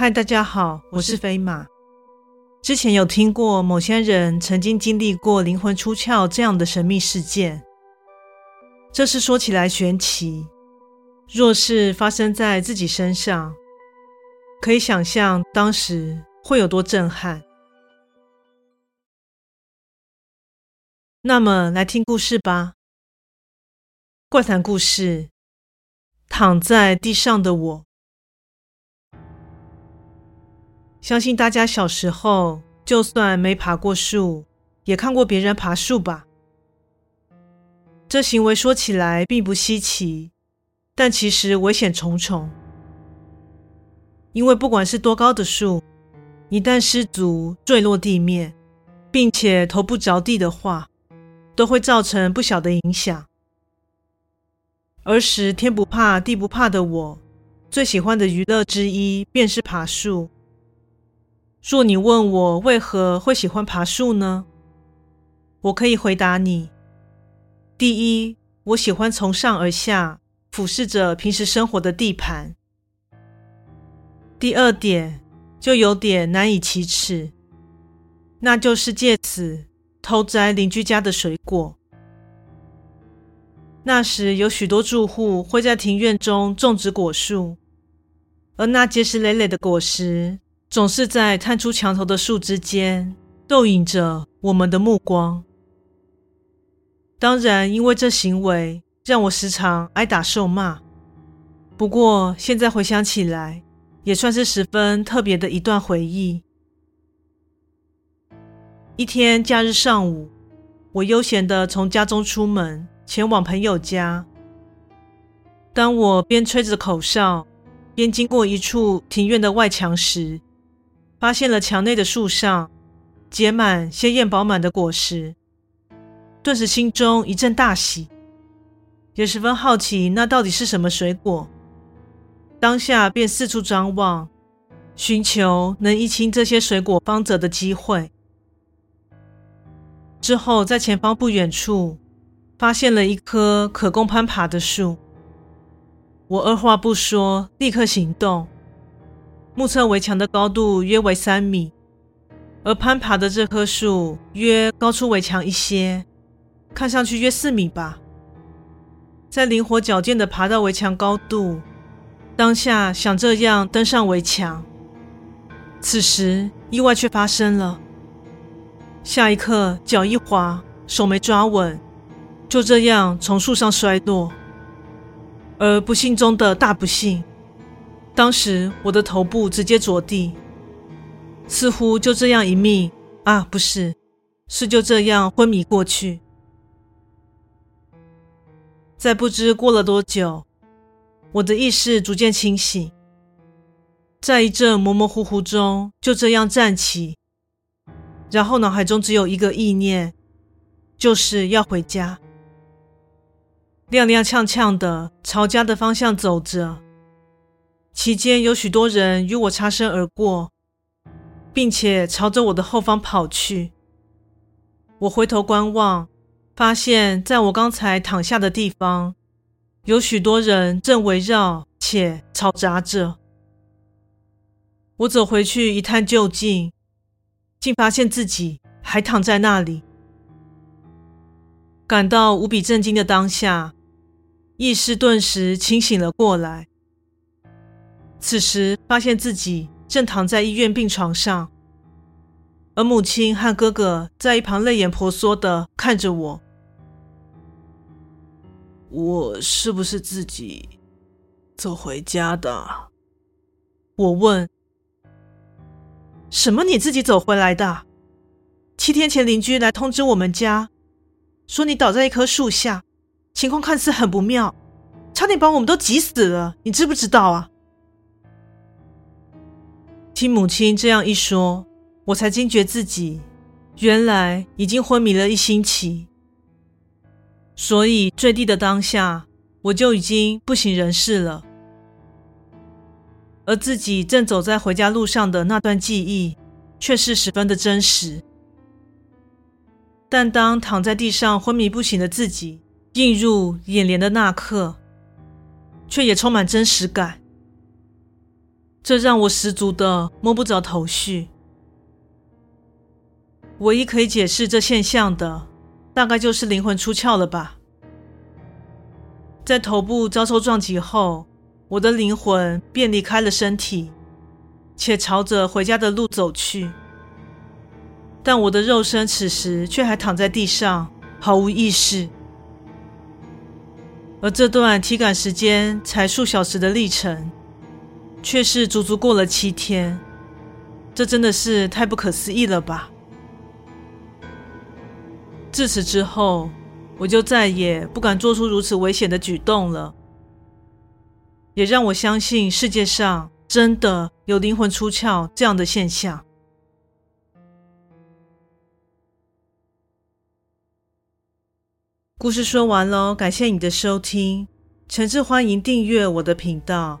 嗨，大家好，我是飞马。之前有听过某些人曾经经历过灵魂出窍这样的神秘事件，这事说起来玄奇。若是发生在自己身上，可以想象当时会有多震撼。那么，来听故事吧。怪谈故事：躺在地上的我。相信大家小时候，就算没爬过树，也看过别人爬树吧？这行为说起来并不稀奇，但其实危险重重。因为不管是多高的树，一旦失足坠落地面，并且头部着地的话，都会造成不小的影响。儿时天不怕地不怕的我，最喜欢的娱乐之一便是爬树。若你问我为何会喜欢爬树呢？我可以回答你：第一，我喜欢从上而下俯视着平时生活的地盘；第二点就有点难以启齿，那就是借此偷摘邻居家的水果。那时有许多住户会在庭院中种植果树，而那结实累累的果实。总是在探出墙头的树枝间逗引着我们的目光。当然，因为这行为让我时常挨打受骂。不过现在回想起来，也算是十分特别的一段回忆。一天假日上午，我悠闲的从家中出门，前往朋友家。当我边吹着口哨，边经过一处庭院的外墙时，发现了墙内的树上结满鲜艳饱满的果实，顿时心中一阵大喜，也十分好奇那到底是什么水果。当下便四处张望，寻求能一清这些水果方泽的机会。之后，在前方不远处发现了一棵可供攀爬的树，我二话不说，立刻行动。目测围墙的高度约为三米，而攀爬的这棵树约高出围墙一些，看上去约四米吧。再灵活矫健地爬到围墙高度，当下想这样登上围墙，此时意外却发生了。下一刻脚一滑，手没抓稳，就这样从树上摔落，而不幸中的大不幸。当时我的头部直接着地，似乎就这样一命啊，不是，是就这样昏迷过去。在不知过了多久，我的意识逐渐清醒，在一阵模模糊糊中就这样站起，然后脑海中只有一个意念，就是要回家，踉踉跄跄的朝家的方向走着。期间有许多人与我擦身而过，并且朝着我的后方跑去。我回头观望，发现在我刚才躺下的地方，有许多人正围绕且嘈杂着。我走回去一探究竟，竟发现自己还躺在那里。感到无比震惊的当下，意识顿时清醒了过来。此时发现自己正躺在医院病床上，而母亲和哥哥在一旁泪眼婆娑的看着我。我是不是自己走回家的？我问。什么？你自己走回来的？七天前邻居来通知我们家，说你倒在一棵树下，情况看似很不妙，差点把我们都急死了。你知不知道啊？听母亲这样一说，我才惊觉自己原来已经昏迷了一星期。所以坠地的当下，我就已经不省人事了。而自己正走在回家路上的那段记忆，却是十分的真实。但当躺在地上昏迷不醒的自己映入眼帘的那刻，却也充满真实感。这让我十足的摸不着头绪。唯一可以解释这现象的，大概就是灵魂出窍了吧。在头部遭受撞击后，我的灵魂便离开了身体，且朝着回家的路走去。但我的肉身此时却还躺在地上，毫无意识。而这段体感时间才数小时的历程，却是足足过了七天。这真的是太不可思议了吧！自此之后，我就再也不敢做出如此危险的举动了。也让我相信世界上真的有灵魂出窍这样的现象。故事说完喽，感谢你的收听，诚挚欢迎订阅我的频道。